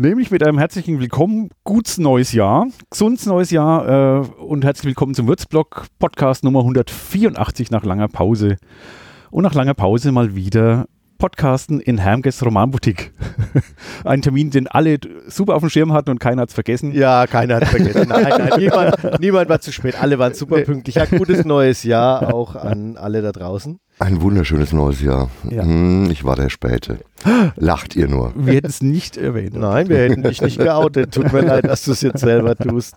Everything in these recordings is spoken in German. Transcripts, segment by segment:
Nämlich mit einem herzlichen Willkommen, gutes neues Jahr, gesundes neues Jahr äh, und herzlich willkommen zum Würzblock Podcast Nummer 184 nach langer Pause. Und nach langer Pause mal wieder Podcasten in Hermges Romanboutique. Ein Termin, den alle super auf dem Schirm hatten und keiner hat es vergessen. Ja, keiner hat es vergessen. Nein, nein, niemand, niemand war zu spät. Alle waren super pünktlich. Ja, gutes neues Jahr auch an alle da draußen. Ein wunderschönes neues Jahr. Ja. Hm, ich war der Späte. Lacht ihr nur. Wir hätten es nicht erwähnt. Nein, wir hätten dich nicht geoutet. Tut mir leid, dass du es jetzt selber tust.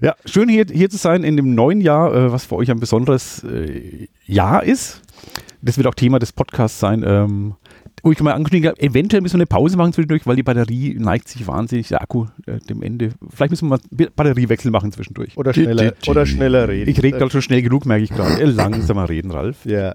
Ja, schön hier, hier zu sein in dem neuen Jahr, äh, was für euch ein besonderes äh, Jahr ist. Das wird auch Thema des Podcasts sein. Ähm, wo ich mal angekündigt habe, eventuell müssen wir eine Pause machen zwischendurch, weil die Batterie neigt sich wahnsinnig, der Akku äh, dem Ende. Vielleicht müssen wir mal Batteriewechsel machen zwischendurch. Oder schneller, oder schneller reden. Ich rede gerade schon schnell genug, merke ich gerade. Langsamer reden, Ralf. Ja.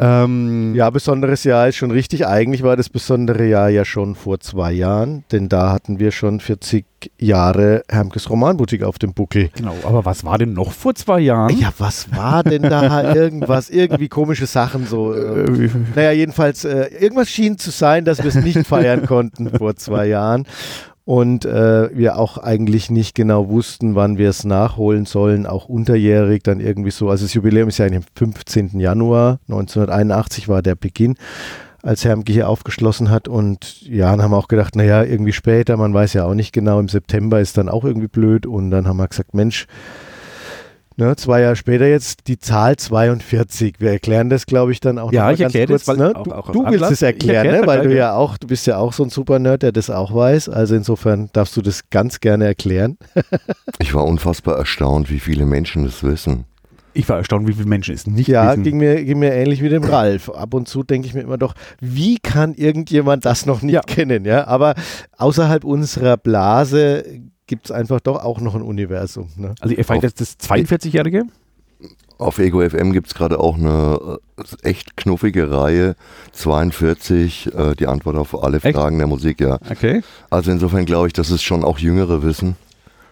Ähm, ja, besonderes Jahr ist schon richtig. Eigentlich war das besondere Jahr ja schon vor zwei Jahren, denn da hatten wir schon 40 Jahre Hermkes Romanboutique auf dem Buckel. Genau, aber was war denn noch vor zwei Jahren? Ja, was war denn da irgendwas? Irgendwie komische Sachen so. Äh, Äh, naja, jedenfalls, äh, irgendwas schien zu sein, dass wir es nicht feiern konnten vor zwei Jahren. Und äh, wir auch eigentlich nicht genau wussten, wann wir es nachholen sollen, auch unterjährig dann irgendwie so. Also das Jubiläum ist ja am 15. Januar 1981 war der Beginn, als Hermke hier aufgeschlossen hat. Und ja, dann haben wir auch gedacht, naja, irgendwie später, man weiß ja auch nicht genau, im September ist dann auch irgendwie blöd. Und dann haben wir gesagt, Mensch, Ne, zwei Jahre später jetzt die Zahl 42. Wir erklären das, glaube ich, dann auch Ja, noch mal ich ganz erkläre kurz. das, ne? auch- du auch du willst es erklären, Ich erkläre ne? weil du ja auch, du bist ja auch so ein Super-Nerd, der das auch weiß. Also insofern darfst du das ganz gerne erklären. Ich war unfassbar erstaunt, wie viele Menschen das wissen. ich war erstaunt, wie viele Menschen es nicht Ja, wissen. ging mir, ging mir ähnlich wie dem Ralf. Ab und zu denke ich mir immer doch, wie kann irgendjemand das noch nicht Ja. kennen? Ja, aber außerhalb unserer Blase gibt es einfach doch auch noch ein Universum. Ne? Also ihr feiert jetzt das 42-Jährige? Auf Ego FM gibt es gerade auch eine äh, echt knuffige Reihe, 42, äh, die Antwort auf alle Echt? Fragen der Musik, ja. Okay. Also insofern glaube ich, dass es schon auch Jüngere wissen.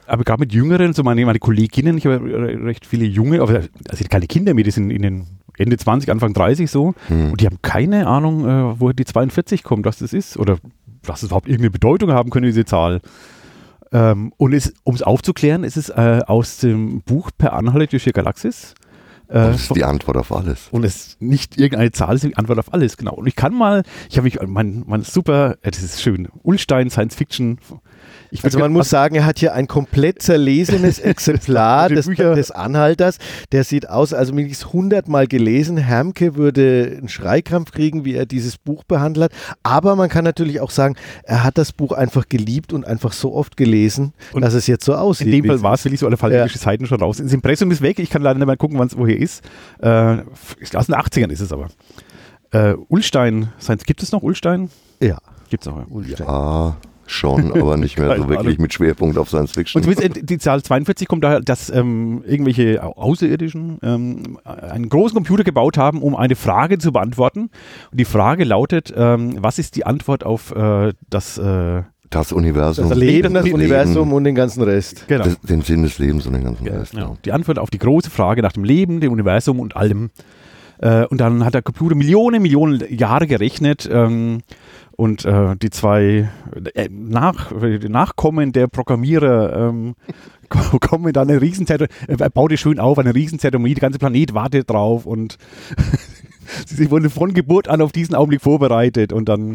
Aber gerade mit Jüngeren, so meine, meine Kolleginnen, ich habe re- recht viele junge, aber also keine Kinder mehr, die sind in den Ende 20, Anfang 30 so. Hm. Und die haben keine Ahnung, äh, woher die 42 kommt, was das ist. Oder was es überhaupt irgendeine Bedeutung haben könnte, diese Zahl. Ähm, und um es aufzuklären, ist es äh, aus dem Buch Per Anhalter durch die Galaxis. Äh, Das ist die Antwort auf alles. und es ist nicht irgendeine Zahl, es ist die Antwort auf alles, genau. Und ich kann mal, ich habe mich, mein, mein super, äh, das ist schön, Ulstein Science Fiction. Also man muss sagen, er hat hier ein komplett zerlesenes Exemplar des, des Anhalters. Der sieht aus, also mindestens hundertmal gelesen. Hermke würde einen Schreikrampf kriegen, wie er dieses Buch behandelt. Aber man kann natürlich auch sagen, er hat das Buch einfach geliebt und einfach so oft gelesen, Und dass es jetzt so aussieht. In dem Fall war es wirklich so alle falsche Seiten schon raus. Das Impressum ist weg, ich kann leider nicht mehr gucken, wann es woher ist. Äh, aus den 80ern ist es aber. Äh, Ulstein, gibt es noch Ulstein? Ja. Gibt es noch. Ja. Ulstein. Ja, schon, aber nicht mehr so wirklich Ahnung. mit Schwerpunkt auf Science Fiction. Und zumindest äh, die Zahl 42 kommt daher, dass ähm, irgendwelche Au- Außerirdischen ähm, einen großen Computer gebaut haben, um eine Frage zu beantworten. Und die Frage lautet, ähm, was ist die Antwort auf äh, das äh, Das Universum, Das Leben, das Leben. Universum und den ganzen Rest. genau. das, den Sinn des Lebens und den ganzen Ja, Rest. genau. Ja. Die Antwort auf die große Frage nach dem Leben, dem Universum und allem. Äh, und dann hat der Computer Millionen, Millionen Jahre gerechnet. Ähm, und äh, die zwei äh, nach, die Nachkommen der Programmierer ähm, ko- kommen dann eine Riesenzeremonie, er baut es schön auf, eine Riesenzeremonie, der ganze Planet wartet drauf und sie wurden von Geburt an auf diesen Augenblick vorbereitet und dann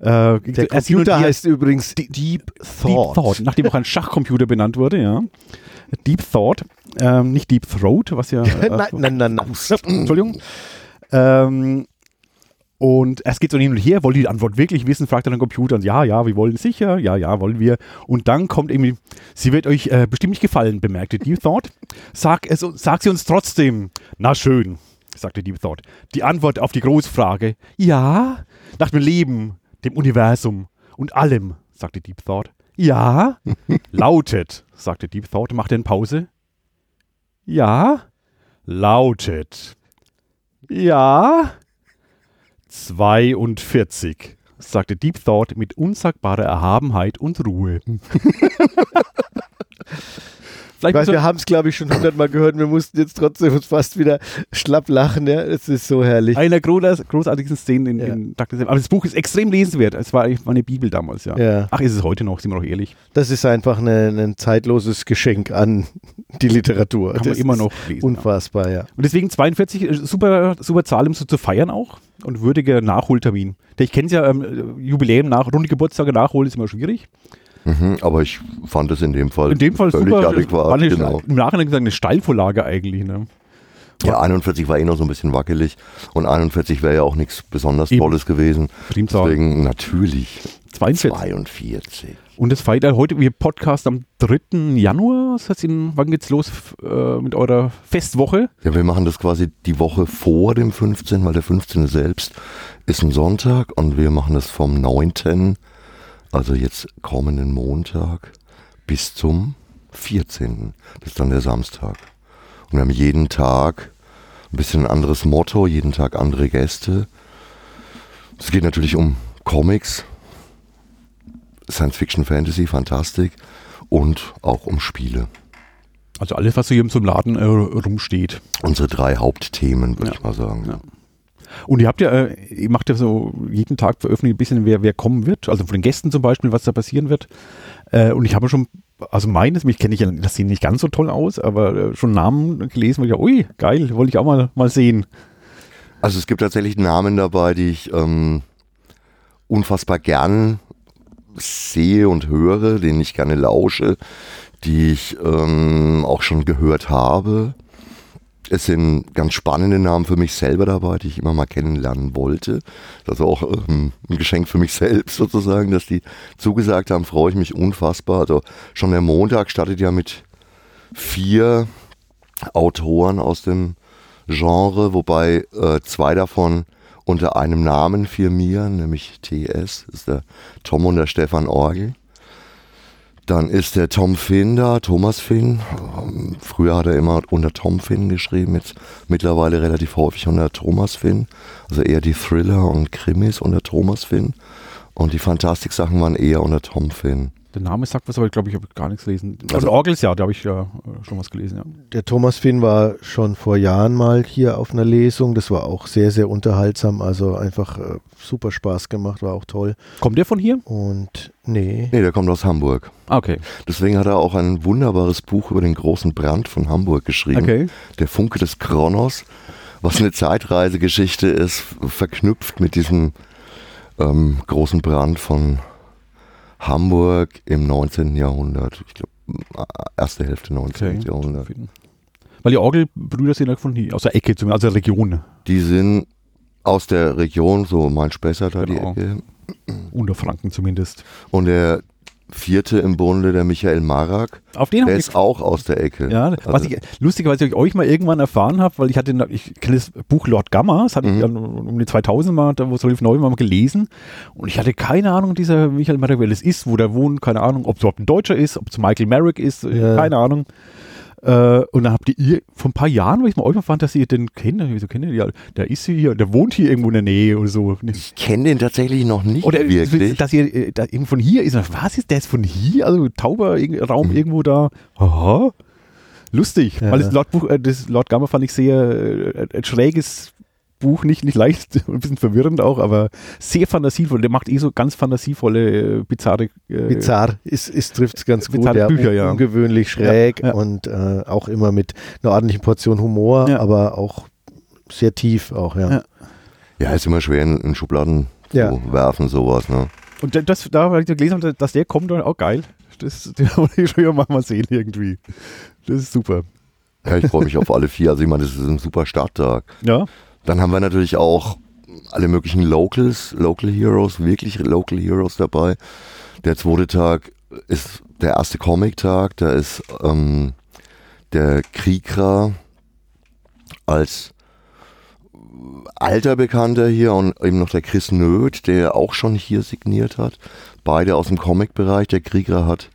äh, Der er Computer heißt übrigens Deep Deep Thought. Thought, nachdem auch ein Schachcomputer benannt wurde, ja. Deep Thought, ähm, nicht Deep Throat, was ja. Äh, nein, nein, nein, nein. Entschuldigung. Ähm, und es geht so hin und her, wollt ihr die Antwort wirklich wissen, fragt er den Computer und ja, ja, wir wollen sicher, ja, ja, wollen wir. Und dann kommt irgendwie, sie wird euch äh, bestimmt nicht gefallen, bemerkte Deep Thought. Sag, es, sag sie uns trotzdem. Na schön, sagte Deep Thought. Die Antwort auf die Großfrage, ja, nach dem Leben, dem Universum und allem, sagte Deep Thought. Ja, lautet, sagte Deep Thought, machte eine Pause. Ja, lautet. Ja, 42, sagte Deep Thought mit unsagbarer Erhabenheit und Ruhe. Vielleicht Weil wir haben es, glaube ich, schon hundertmal gehört. Wir mussten jetzt trotzdem uns fast wieder schlapp lachen. Ja, es ist so herrlich. einer großer, großartigsten Szenen in, Ja. in Dr. Aber das Buch ist extrem lesenswert. Es war eigentlich meine Bibel damals, ja. Ja. Ach, ist es heute noch, sind wir doch ehrlich. Das ist einfach eine, ein zeitloses Geschenk an die Literatur. Kann das man immer noch lesen. Unfassbar, ja. Und deswegen 42, äh, super, super Zahl, um so zu feiern auch. Und würdiger Nachholtermin. Der- Ich kenne es ja, ähm, Jubiläum nach, runde Geburtstage nachholen ist immer schwierig. Mhm, aber ich fand es in dem Fall, In dem Fall völlig super. adäquat. war genau. Im Nachhinein gesagt eine Steilvorlage eigentlich. Ne? Ja, 41 war eh noch so ein bisschen wackelig und 41 wäre ja auch nichts besonders Eben. Tolles gewesen. Primzahl. Deswegen natürlich 42. 42. Und das feiert heute, wir Podcast am 3. Januar. Das heißt, wann geht's los äh, mit eurer Festwoche? Ja, wir machen das quasi die Woche vor dem 15., weil der 15. selbst ist ein Sonntag und wir machen das vom 9., also jetzt kommenden Montag, bis zum 14. Das ist dann der Samstag. Und wir haben jeden Tag ein bisschen ein anderes Motto, jeden Tag andere Gäste. Es geht natürlich um Comics, Science Fiction, Fantasy, Fantastik und auch um Spiele. Also alles, was so hier im Laden äh, rumsteht. Unsere drei Hauptthemen, würde Ja. ich mal sagen. Ja. Und ihr habt ja, äh, ihr macht ja so jeden Tag veröffentlicht ein bisschen, wer, wer kommen wird. Also von den Gästen zum Beispiel, was da passieren wird. Äh, und ich habe schon, also meines, mich kenne ich ja, das sieht nicht ganz so toll aus, aber äh, schon Namen gelesen, wo ich ja, ui, geil, wollte ich auch mal, mal sehen. Also es gibt tatsächlich Namen dabei, die ich ähm, unfassbar gern sehe und höre, denen ich gerne lausche, die ich ähm, auch schon gehört habe. Es sind ganz spannende Namen für mich selber dabei, die ich immer mal kennenlernen wollte. Das ist auch ähm, ein Geschenk für mich selbst sozusagen, dass die zugesagt haben, freue ich mich unfassbar. Also schon der Montag startet ja mit vier Autoren aus dem Genre, wobei äh, zwei davon unter einem Namen firmieren, nämlich TS, das ist der Tom und der Stefan Orgel. Dann ist der Tom Finn da, Thomas Finn. Früher hat er immer unter Tom Finn geschrieben, jetzt mittlerweile relativ häufig unter Thomas Finn. Also eher die Thriller und Krimis unter Thomas Finn. Und die Fantastik-Sachen waren eher unter Tom Finn. Der Name sagt was, aber ich glaube, ich habe gar nichts gelesen. Also Orgels, ja, da habe ich ja äh, schon was gelesen. Ja. Der Thomas Finn war schon vor Jahren mal hier auf einer Lesung. Das war auch sehr, sehr unterhaltsam. Also einfach äh, super Spaß gemacht, war auch toll. Kommt der von hier? Und nee, Nee, der kommt aus Hamburg. Ah, okay. Deswegen hat er auch ein wunderbares Buch über den großen Brand von Hamburg geschrieben. Okay. Der Funke des Kronos, was eine Zeitreisegeschichte ist, verknüpft mit diesem ähm, großen Brand von Hamburg im 19. Jahrhundert. Ich glaube, erste Hälfte 19. okay. Jahrhundert. Weil die Orgelbrüder sind ja von hier, aus der Ecke, zumindest aus der Region. Die sind aus der Region, so Main-Spessart da Genau. die Ecke. Unterfranken zumindest. Und der vierte im Bunde, der Michael Marak, Auf den der ist auch aus der Ecke. Ja, was Also- ich lustigerweise ich euch mal irgendwann erfahren habe, weil ich hatte, ich kenne das Buch Lord Gamma, das hatte ich Mhm. dann um die 2000 mal, da wo es relativ neu war, mal gelesen und ich hatte keine Ahnung, dieser Michael Merrick, wer das ist, wo der wohnt, keine Ahnung, ob es überhaupt ein Deutscher ist, ob es Michael Merrick ist, Ja. keine Ahnung. Äh, und dann habt ihr vor ein paar Jahren, weil ich mal euch mal fand, dass ihr den kennt, kennt ihr den? ja, der ist hier, der wohnt hier irgendwo in der Nähe oder so. Ich kenne den tatsächlich noch nicht Oder wirklich. dass ihr äh, da eben von hier ist. Was ist der ist von hier? Also tauber Raum irgendwo da. Aha. Lustig. Ja. Weil das Lord, Buch, äh, das Lord Gamma fand ich sehr äh, ein schräges Buch, nicht, nicht leicht, ein bisschen verwirrend auch, aber sehr fantasievoll. Der macht eh so ganz fantasievolle, äh, bizarre. Äh, bizarr ist, ist trifft es ganz gut. Bizarre Ja, Bücher, un- ja. Ungewöhnlich schräg Ja, ja. und äh, auch immer mit einer ordentlichen Portion Humor, Ja. aber auch sehr tief auch, ja. Ja. Ja, ist immer schwer in, in Schubladen Ja. zu werfen, sowas. Ne? Und da- das, da habe ich gelesen, dass- dass der kommt, dann auch geil. Das, den wollte ich schon mal, mal sehen irgendwie. Das ist super. Ja, ich freue mich auf alle vier. Also ich meine, das ist ein super Starttag. Ja. Dann haben wir natürlich auch alle möglichen Locals, Local Heroes, wirklich Local Heroes dabei. Der zweite Tag ist der erste Comic-Tag. Da ist ähm, der Krieger als alter Bekannter hier und eben noch der Chris Nöth, der auch schon hier signiert hat. Beide aus dem Comic-Bereich. Der Krieger hat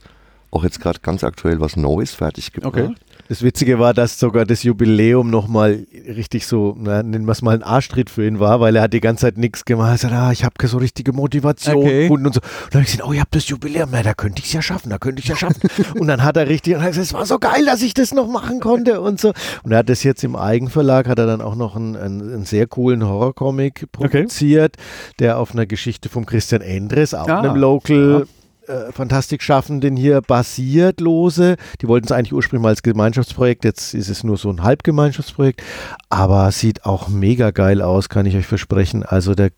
auch jetzt gerade ganz aktuell was Neues fertig gebracht. Okay. Das Witzige war, dass sogar das Jubiläum nochmal richtig so, na, nennen wir es mal ein Arschtritt für ihn war, weil er hat die ganze Zeit nichts gemacht. Er sagt, ah, ich habe keine so richtige Motivation Okay. gefunden und so. Und dann habe ich gesagt, oh, ihr habt das Jubiläum, na, da könnte ich es ja schaffen, da könnte ich es ja schaffen. und dann hat er richtig, und hat gesagt, es war so geil, dass ich das noch machen konnte und so. Und er hat das jetzt im Eigenverlag, hat er dann auch noch einen, einen, einen sehr coolen Horrorcomic produziert, der auf einer Geschichte vom Christian Endres, auch Ah, einem Local äh, Fantastik-Schaffenden hier basiert lose. Die wollten es eigentlich ursprünglich mal als Gemeinschaftsprojekt, jetzt ist es nur so ein Halbgemeinschaftsprojekt, aber sieht auch mega geil aus, kann ich euch versprechen. Also der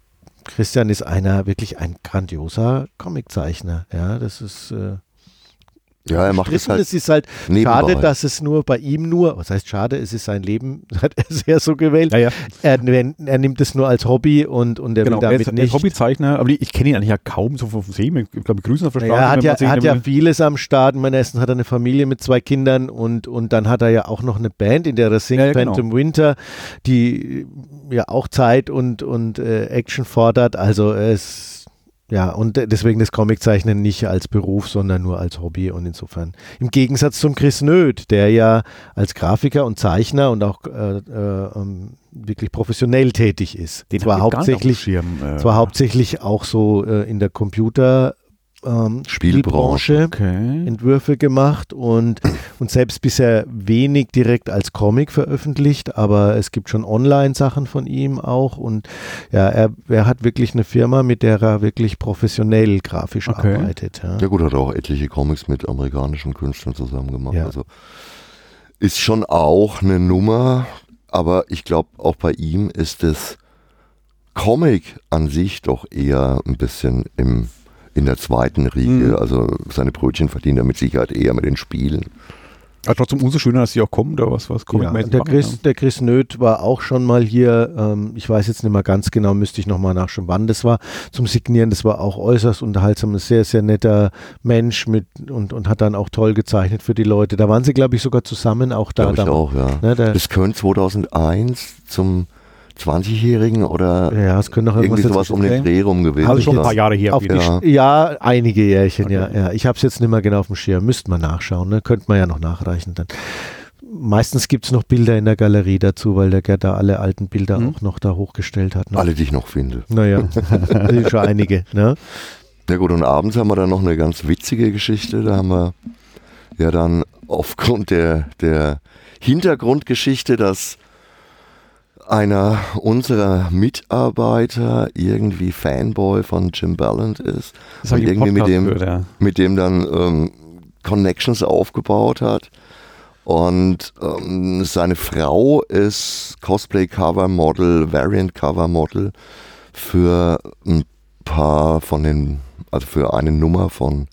Christian ist einer, wirklich ein grandioser Comiczeichner. Ja, das ist äh, Ja, er macht es halt. es ist halt nebenbei. schade, dass es nur bei ihm nur, was heißt schade, es ist sein Leben, hat er sehr so gewählt. Ja, ja. Er, er nimmt es nur als Hobby und, und er Genau, will er damit ist, er nicht ist Hobbyzeichner, aber ich kenne ihn eigentlich ja kaum so vom Sehen. Ich glaube, Grüßen auf der Ja, Straße. er hat ja, er hat ja vieles am Start. Ich meine, erstens hat er eine Familie mit zwei Kindern und, und dann hat er ja auch noch eine Band, in der er singt, Ja, ja, genau. Phantom Winter, die ja auch Zeit und, und äh, Action fordert. Also es ja, und deswegen das Comiczeichnen nicht als Beruf, sondern nur als Hobby und insofern. Im Gegensatz zum Chris Nöth, der ja als Grafiker und Zeichner und auch äh, äh, ähm, wirklich professionell tätig ist. den zwar hauptsächlich Schirm, äh, zwar hauptsächlich auch so äh, in der Computer ähm, Spielbranche Okay. Entwürfe gemacht und, und selbst bisher wenig direkt als Comic veröffentlicht, aber es gibt schon Online-Sachen von ihm auch und ja, er, er hat wirklich eine Firma, mit der er wirklich professionell grafisch Okay. arbeitet. Ja. Ja gut, hat er auch etliche Comics mit amerikanischen Künstlern zusammen gemacht. Ja. Also ist schon auch eine Nummer, aber ich glaube auch bei ihm ist das Comic an sich doch eher ein bisschen im, in der zweiten Riege. Mhm. Also seine Brötchen verdient er mit Sicherheit eher mit den Spielen. Aber trotzdem umso schöner, dass sie auch kommen, da was, was Ja, Comic-mäßig der, Chris, der Chris Nöth war auch schon mal hier, ähm, ich weiß jetzt nicht mehr ganz genau, müsste ich nochmal nachschauen, wann das war, zum Signieren. Das war auch äußerst unterhaltsam, ein sehr, sehr netter Mensch mit und, und hat dann auch toll gezeichnet für die Leute. Da waren sie, glaube ich, sogar zusammen auch da. Glaube ich da auch, ja. Ne, der, Das könnte 2001 zum 20-Jährigen oder ja, es können noch irgendwie irgendwas sowas um den. Dreh rum gewesen Also schon ein paar Jahre her. auf. Ja. ja. einige Jährchen, ja, Okay. ja. Ich habe es jetzt nicht mehr genau auf dem Schirm. Müsste man nachschauen, ne? Könnte man ja noch nachreichen dann. Meistens gibt es noch Bilder in der Galerie dazu, weil der Gerd da alle alten Bilder Mhm. auch noch da hochgestellt hat. Ne? Alle, die ich noch finde. Naja, das sind schon einige. Ne? Ja gut, und abends haben wir dann noch eine ganz witzige Geschichte. Da haben wir ja dann aufgrund der, der Hintergrundgeschichte, dass einer unserer Mitarbeiter irgendwie Fanboy von Jim Ballant ist Das und irgendwie mit dem, gehört, ja. mit dem dann ähm, Connections aufgebaut hat. Und ähm, seine Frau ist Cosplay-Cover-Model, Variant-Cover-Model für ein paar von den, also für eine Nummer von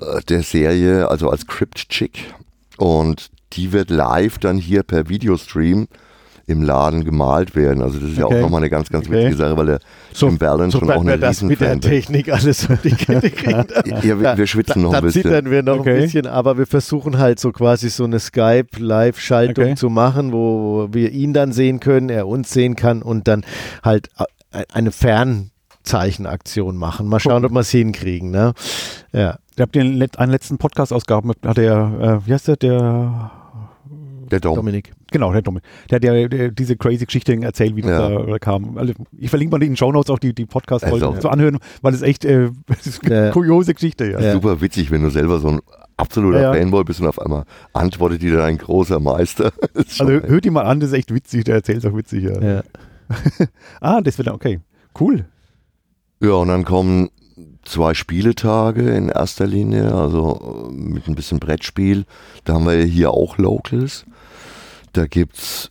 äh, der Serie, also als Crypt Chick. Und die wird live dann hier per Videostream im Laden gemalt werden. Also das ist ja Okay. auch nochmal eine ganz, ganz Okay. witzige Sache, weil der So- Jim Ballant schon auch Sobald wir eine das mit der. Technik alles auf die Kette kriegen. Ja, wir, wir schwitzen noch da ein bisschen. zittern wir noch Okay. ein bisschen, aber wir versuchen halt so quasi so eine Skype-Live-Schaltung Okay. zu machen, wo wir ihn dann sehen können, er uns sehen kann und dann halt äh, eine Fernzeichenaktion machen. Mal schauen, ob wir es hinkriegen. Ne? Ja. Ihr habt den einen letzten Podcast-Ausgaben, hat der, äh, wie heißt der, der, Der Dom. Dominik. genau, der Dumme, der, der, der diese crazy Geschichte erzählt, wie das Ja. da kam. Also, ich verlinke mal in den Shownotes auch die, die Podcast-Folge Also. zu anhören, weil es echt, äh, das ist eine Ja. kuriose Geschichte, ja. Super witzig, wenn du selber so ein absoluter Ja. Fanboy bist und auf einmal antwortet dir ein großer Meister. Also hört ihn mal an, das ist echt witzig, der erzählt es auch witzig, ja. Ja. Ah, das wird dann, okay. Cool. ja, und dann kommen zwei Spieletage in erster Linie, also äh, mit ein bisschen Brettspiel. Da haben wir ja hier auch Locals. Da gibt's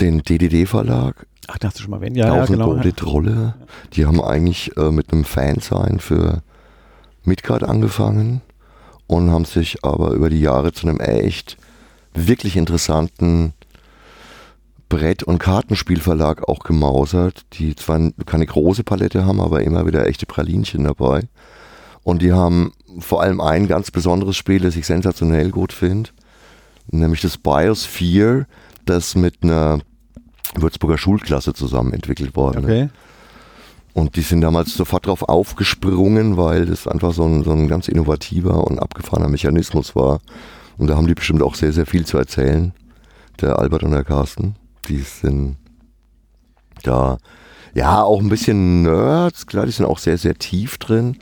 den DDD-Verlag, Ach, da hast du schon mal erwähnt. Ja, ja, Tausend genau. Goldene Trolle. Die haben eigentlich äh, mit einem Fansein für Midgard angefangen und haben sich aber über die Jahre zu einem echt wirklich interessanten Brett- und Kartenspielverlag auch gemausert, die zwar keine große Palette haben, aber immer wieder echte Pralinchen dabei. Und die haben vor allem ein ganz besonderes Spiel, das ich sensationell gut finde, nämlich das Biosphere, das mit einer Würzburger Schulklasse zusammen entwickelt worden ist. Okay. Und die sind damals sofort drauf aufgesprungen, weil das einfach so ein, so ein ganz innovativer und abgefahrener Mechanismus war. Und da haben die bestimmt auch sehr, sehr viel zu erzählen. Der Albert und der Carsten. Die sind da, ja, auch ein bisschen Nerds. Klar, die sind auch sehr, sehr tief drin.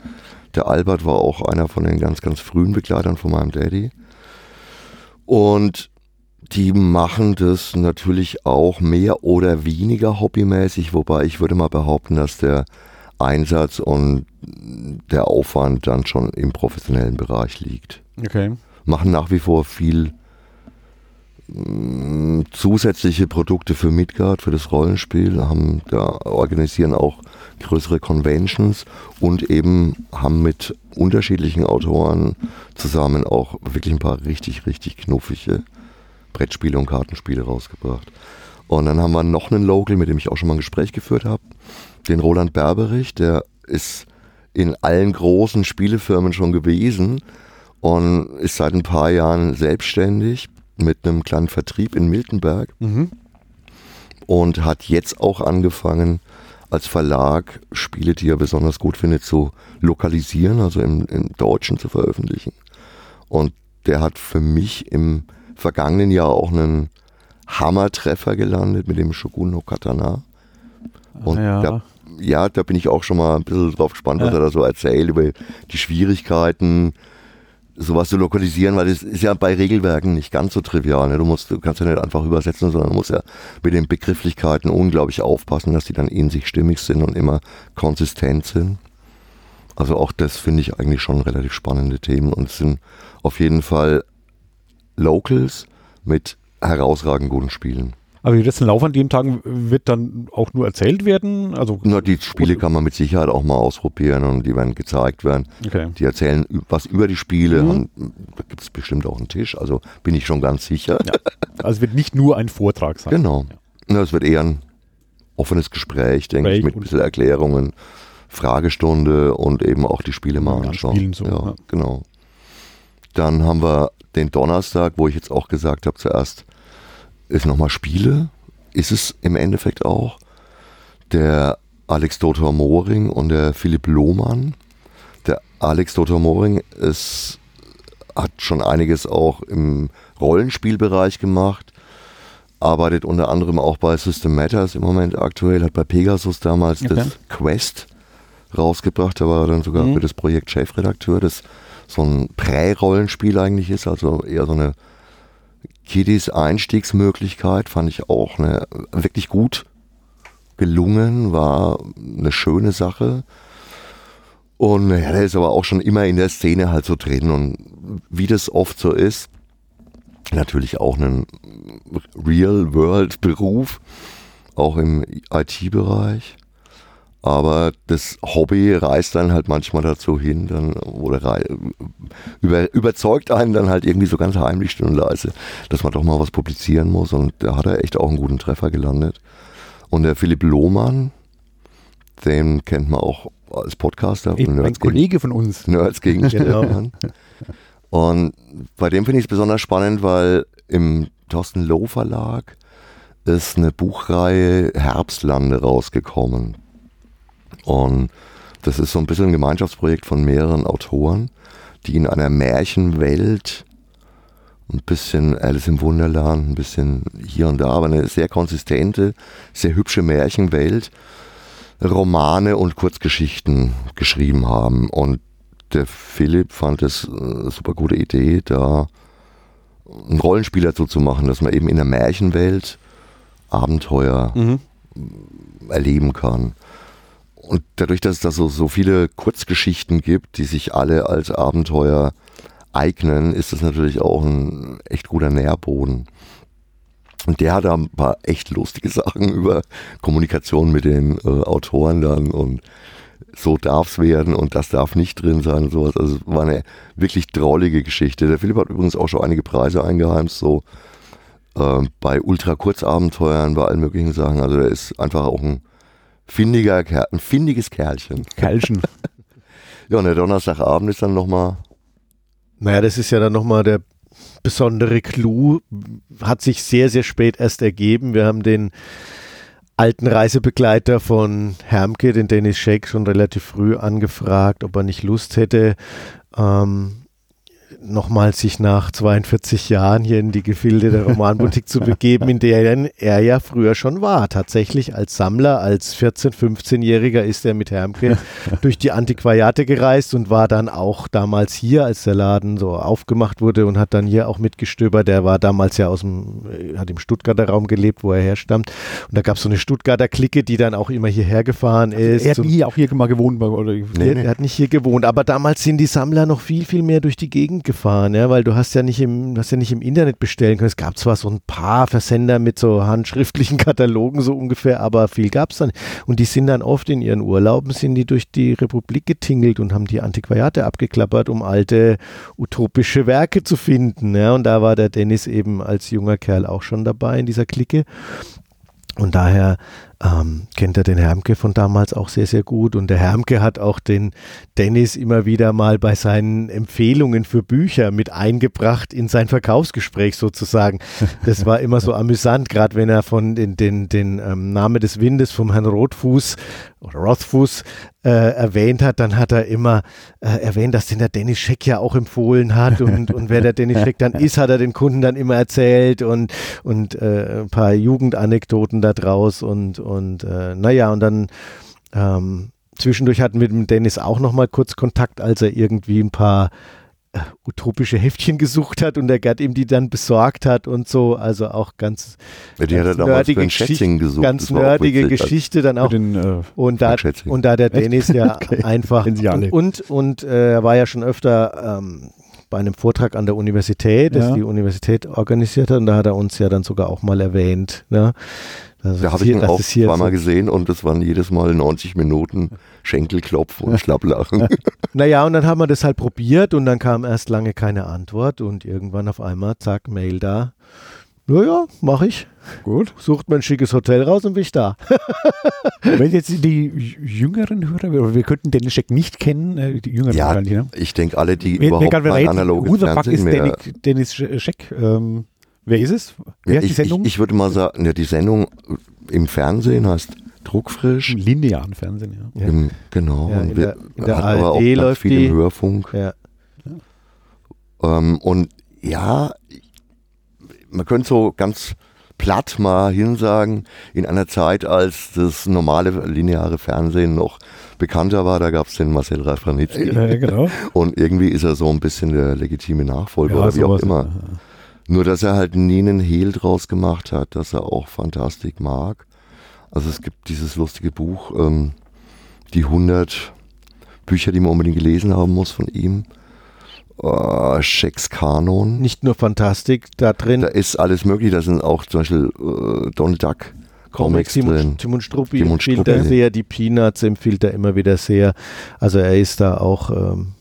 Der Albert war auch einer von den ganz, ganz frühen Begleitern von meinem Daddy. Und die machen das natürlich auch mehr oder weniger hobbymäßig, wobei ich würde mal behaupten, dass der Einsatz und der Aufwand dann schon im professionellen Bereich liegt. Okay. Machen nach wie vor viel mh, zusätzliche Produkte für Midgard, für das Rollenspiel, haben da organisieren auch größere Conventions und eben haben mit unterschiedlichen Autoren zusammen auch wirklich ein paar richtig, richtig knuffige Brettspiele und Kartenspiele rausgebracht. Und dann haben wir noch einen Local, mit dem ich auch schon mal ein Gespräch geführt habe, den Roland Berberich, der ist in allen großen Spielefirmen schon gewesen und ist seit ein paar Jahren selbstständig mit einem kleinen Vertrieb in Miltenberg Mhm. und hat jetzt auch angefangen, als Verlag Spiele, die er besonders gut findet, zu lokalisieren, also im, im Deutschen zu veröffentlichen. Und der hat für mich im vergangenen Jahr auch einen Hammertreffer gelandet mit dem Shogun no Katana. Und ja. da, ja, da bin ich auch schon mal ein bisschen drauf gespannt, was Ja. er da so erzählt über die Schwierigkeiten, sowas zu lokalisieren, weil das ist ja bei Regelwerken nicht ganz so trivial. Ne? Du, musst, du kannst ja nicht einfach übersetzen, sondern du musst ja mit den Begrifflichkeiten unglaublich aufpassen, dass die dann in sich stimmig sind und immer konsistent sind. Also auch das finde ich eigentlich schon relativ spannende Themen und es sind auf jeden Fall Locals mit herausragend guten Spielen. Aber wie das dann laufen an den Tagen wird dann auch nur erzählt werden? Also, Na, die Spiele kann man mit Sicherheit auch mal ausprobieren und die werden gezeigt werden. okay. Die erzählen was über die Spiele. Mhm. Und da gibt es bestimmt auch einen Tisch, also bin ich schon ganz sicher. Also es wird nicht nur ein Vortrag sein. Genau. Na, es wird eher ein offenes Gespräch, denke ich, Gespräch mit ein bisschen Erklärungen, Fragestunde und eben auch die Spiele mal Ja, anschauen. so, ja, ja. genau. Dann haben wir den Donnerstag, wo ich jetzt auch gesagt habe, zuerst ist nochmal Spiele. Ist es im Endeffekt auch. Der Alex Dotor Moring und der Philipp Lohmann. Der Alex Dotor Moring ist, hat schon einiges auch im Rollenspielbereich gemacht. Arbeitet unter anderem auch bei System Matters im Moment aktuell, hat bei Pegasus damals Okay. das Quest rausgebracht. Da war er dann sogar Mhm. für das Projekt Chefredakteur, das so ein Prä-Rollenspiel eigentlich ist, also eher so eine Kiddies Einstiegsmöglichkeit, fand ich auch eine, wirklich gut gelungen, war eine schöne Sache. Und ja, der ist aber auch schon immer in der Szene halt so drin und wie das oft so ist, natürlich auch ein Real-World-Beruf, auch im IT-Bereich. Aber das Hobby reißt dann halt manchmal dazu hin, dann, oder rei- über, überzeugt einen dann halt irgendwie so ganz heimlich still und leise, dass man doch mal was publizieren muss. Und da hat er echt auch einen guten Treffer gelandet. Und der Philipp Lohmann, den kennt man auch als Podcaster. Eben ein Kollege von uns. Nerds gegen Genau. Und bei dem finde ich es besonders spannend, weil im Thorsten Loh Verlag ist eine Buchreihe Herbstlande rausgekommen. Und das ist so ein bisschen ein Gemeinschaftsprojekt von mehreren Autoren, die in einer Märchenwelt ein bisschen Alice im Wunderland, ein bisschen hier und da, aber eine sehr konsistente, sehr hübsche Märchenwelt Romane und Kurzgeschichten geschrieben haben. Und der Philipp fand es äh, eine super gute Idee, da einen Rollenspiel dazu zu machen, dass man eben in der Märchenwelt Abenteuer Mhm. erleben kann. Und dadurch, dass es da so, so viele Kurzgeschichten gibt, die sich alle als Abenteuer eignen, ist das natürlich auch ein echt guter Nährboden. Und der hat da ein paar echt lustige Sachen über Kommunikation mit den äh, Autoren dann und so darf es werden und das darf nicht drin sein und sowas. Also es war eine wirklich drollige Geschichte. Der Philipp hat übrigens auch schon einige Preise eingeheimst, so ähm, bei Ultra-Kurzabenteuern, bei allen möglichen Sachen. Also der ist einfach auch ein findiger Kerl, ein findiges Kerlchen. Kerlchen. Ja, und der Donnerstagabend ist dann nochmal, Naja, das ist ja dann nochmal der besondere Clou. Hat sich sehr, sehr spät erst ergeben. Wir haben den alten Reisebegleiter von Hermke, den Dennis Scheck, schon relativ früh angefragt, ob er nicht Lust hätte, ähm, nochmal sich nach 42 Jahren hier in die Gefilde der Romanboutique zu begeben, in der er ja früher schon war. Tatsächlich als Sammler, als 14-, 15-Jähriger ist er mit Hermke durch die Antiquariate gereist und war dann auch damals hier, als der Laden so aufgemacht wurde und hat dann hier auch mitgestöbert. Der war damals ja aus dem, äh, hat im Stuttgarter Raum gelebt, wo er herstammt. Und da gab es so eine Stuttgarter Clique, die dann auch immer hierher gefahren ist. Er hat nie auch hier mal gewohnt. Oder nee, nee. Er hat nicht hier gewohnt, aber damals sind die Sammler noch viel, viel mehr durch die Gegend gefahren, ja, weil du hast ja nicht im, hast ja nicht im Internet bestellen können. Es gab zwar so ein paar Versender mit so handschriftlichen Katalogen so ungefähr, aber viel gab es dann. Und die sind dann oft in ihren Urlauben, sind die durch die Republik getingelt und haben die Antiquariate abgeklappert, um alte utopische Werke zu finden. Ja. Und da war der Dennis eben als junger Kerl auch schon dabei in dieser Clique. Und daher ähm, kennt er den Hermke von damals auch sehr, sehr gut. Und der Hermke hat auch den Dennis immer wieder mal bei seinen Empfehlungen für Bücher mit eingebracht in sein Verkaufsgespräch sozusagen. Das war immer so amüsant, gerade wenn er von den, den, den ähm, Name des Windes vom Herrn Rotfuß oder Rothfuß äh, erwähnt hat, dann hat er immer äh, erwähnt, dass den der Dennis Scheck ja auch empfohlen hat und, und wer der Dennis Scheck dann ist, hat er den Kunden dann immer erzählt und, und äh, ein paar Jugendanekdoten da draus und, und äh, naja, und dann ähm, zwischendurch hatten wir mit dem Dennis auch nochmal kurz Kontakt, als er irgendwie ein paar äh, utopische Heftchen gesucht hat und der Gerd ihm die dann besorgt hat und so. Also auch ganz, ja, die ganz hat er nerdige, Geschichte, gesucht. ganz nerdige Geschichte dann auch. Den, äh, und, da, und da der Dennis ja okay. einfach und, und, und äh, er war ja schon öfter ähm, bei einem Vortrag an der Universität, das ja. die Universität organisiert hat und da hat er uns ja dann sogar auch mal erwähnt. Ne? Also da habe ich ihn auch zweimal so gesehen und es waren jedes Mal 90 Minuten Schenkelklopf und Schlapplachen. naja, und dann haben wir das halt probiert und dann kam erst lange keine Antwort und irgendwann auf einmal, zack, Mail da. Naja, mache ich. Gut. Sucht mir ein schickes Hotel raus und bin ich da. Wenn jetzt die jüngeren Hörer, wir könnten Dennis Scheck nicht kennen, äh, die jüngeren ja, ne? ich denke alle, die wer, überhaupt wer mal analoges Fernsehen ist mehr... Dennis Scheck, ähm, Wer ist es? Wer ja, ist die Sendung? Ich, ich, würde mal sagen, ja, die Sendung im Fernsehen heißt Druckfrisch. Im linearen Fernsehen, ja. Im, genau. Ja, in der, in der ARD aber auch läuft viel die. im Hörfunk. Ja. Ähm, und ja, man könnte so ganz platt mal hinsagen, in einer Zeit, als das normale lineare Fernsehen noch bekannter war, da gab es den Marcel Rafranitzky. Ja, genau. Und irgendwie ist er so ein bisschen der legitime Nachfolger ja, oder wie auch immer. Ja. Nur, dass er halt nie einen Hehl draus gemacht hat, dass er auch Fantastik mag. Also es gibt dieses lustige Buch, ähm, die 100 Bücher, die man unbedingt gelesen haben muss von ihm. Uh, Kanon. Nicht nur Fantastik da drin. Da ist alles möglich. Da sind auch zum Beispiel uh, Donald Duck Comics Timon, drin. Timon Struppi Timon empfiehlt er sehr, die Peanuts empfiehlt er immer wieder sehr. Also er ist da auch ähm,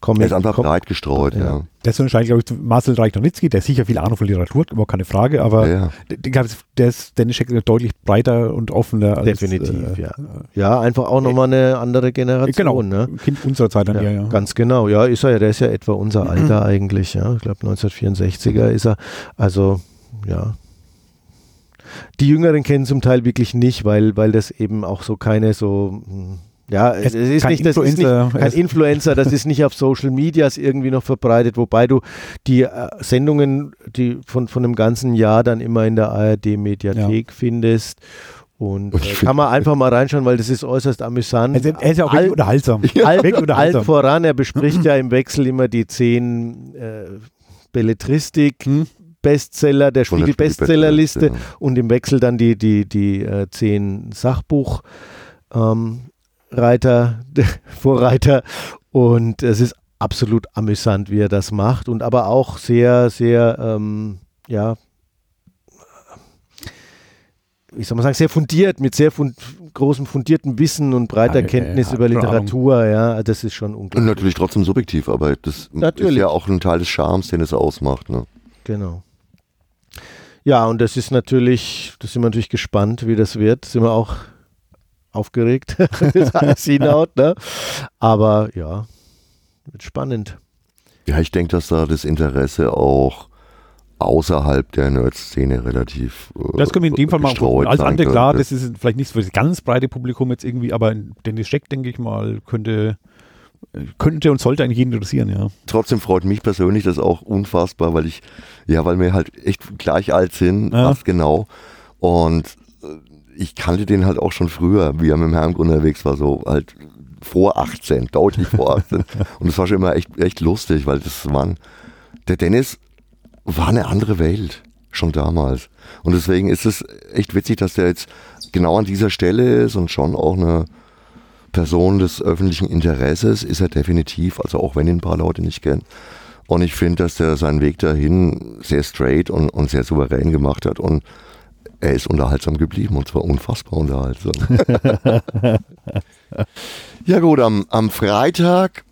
Comic. Er ist einfach breit gestreut, ja. ja. Das ist wahrscheinlich, glaube ich, Marcel Reich-Nowitzki, der sicher viel Ahnung von Literatur hat, überhaupt keine Frage, aber ja, ja. der ist Dennis Scheck deutlich breiter und offener. Als, Definitiv, äh, ja. Ja, einfach auch nochmal eine andere Generation. Genau, ne? Kind unserer Zeit dann ja, eher, ja. Ganz genau, ja, ist er ja, der ist ja etwa unser. Alter eigentlich, ja. Ich glaube 1964er ist er. Also, ja, die Jüngeren kennen zum Teil wirklich nicht, weil, weil das eben auch so keine so hm, ja, es, es ist, nicht, das ist nicht kein Influencer, das ist nicht auf Social Medias irgendwie noch verbreitet, wobei du die äh, Sendungen die von, von einem ganzen Jahr dann immer in der ARD-Mediathek ja. findest. Und äh, kann man einfach mal reinschauen, weil das ist äußerst amüsant. Also, er ist ja auch Alt, unterhaltsam. Alt, unterhaltsam. Alt voran, er bespricht ja im Wechsel immer die zehn äh, Belletristik. Hm. Bestseller, der Spiegel Bestsellerliste ja. und im Wechsel dann die, die, die äh, zehn Sachbuch ähm, Reiter, Vorreiter und es ist absolut amüsant, wie er das macht und aber auch sehr, sehr, ähm, ja, wie soll man sagen, sehr fundiert, mit sehr fund großem fundierten Wissen und breiter ja, Kenntnis ja, über Literatur, ja, das ist schon unglaublich. Und natürlich trotzdem subjektiv, aber das natürlich. ist ja auch ein Teil des Charmes, den es ausmacht. Ne? Genau. Ja, und das ist natürlich, da sind wir natürlich gespannt, wie das wird. Sind wir auch aufgeregt, das alles hinaut, ne? Aber ja, wird spannend. Ja, ich denke, dass da das Interesse auch außerhalb der Nerd-Szene relativ. Äh, das können wir in dem Fall mal als andere klar, das ist vielleicht nicht für das ganz breite Publikum jetzt irgendwie, aber Dennis Scheck, denke ich mal, könnte könnte und sollte eigentlich jeden interessieren, ja. Trotzdem freut mich persönlich das auch unfassbar, weil ich, ja, weil wir halt echt gleich alt sind, Ja. fast genau. Und äh, ich kannte den halt auch schon früher, wie er mit dem Herrn unterwegs war, so halt vor 18, deutlich vor 18. Und das war schon immer echt, echt lustig, weil das waren, der Dennis war eine andere Welt, schon damals. Und deswegen ist es echt witzig, dass der jetzt genau an dieser Stelle ist und schon auch eine Person des öffentlichen Interesses ist er definitiv, also auch wenn ihn ein paar Leute nicht kennen. Und ich finde, dass der seinen Weg dahin sehr straight und, und sehr souverän gemacht hat und er ist unterhaltsam geblieben und zwar unfassbar unterhaltsam. ja gut, am, am Freitag